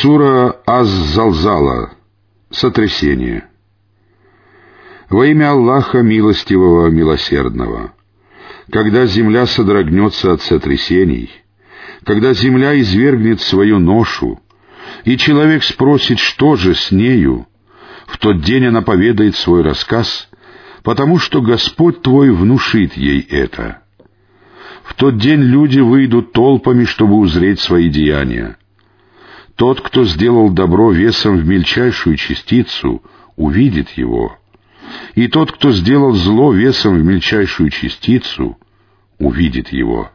Сура Аз-Залзала. Сотрясение. Во имя Аллаха Милостивого, Милосердного. Когда земля содрогнется от сотрясений, когда земля извергнет свою ношу, и человек спросит, что же с нею, в тот день она поведает свой рассказ, потому что Господь твой внушит ей это. В тот день люди выйдут толпами, чтобы узреть свои деяния. Тот, кто сделал добро весом в мельчайшую частицу, увидит его. И тот, кто сделал зло весом в мельчайшую частицу, увидит его.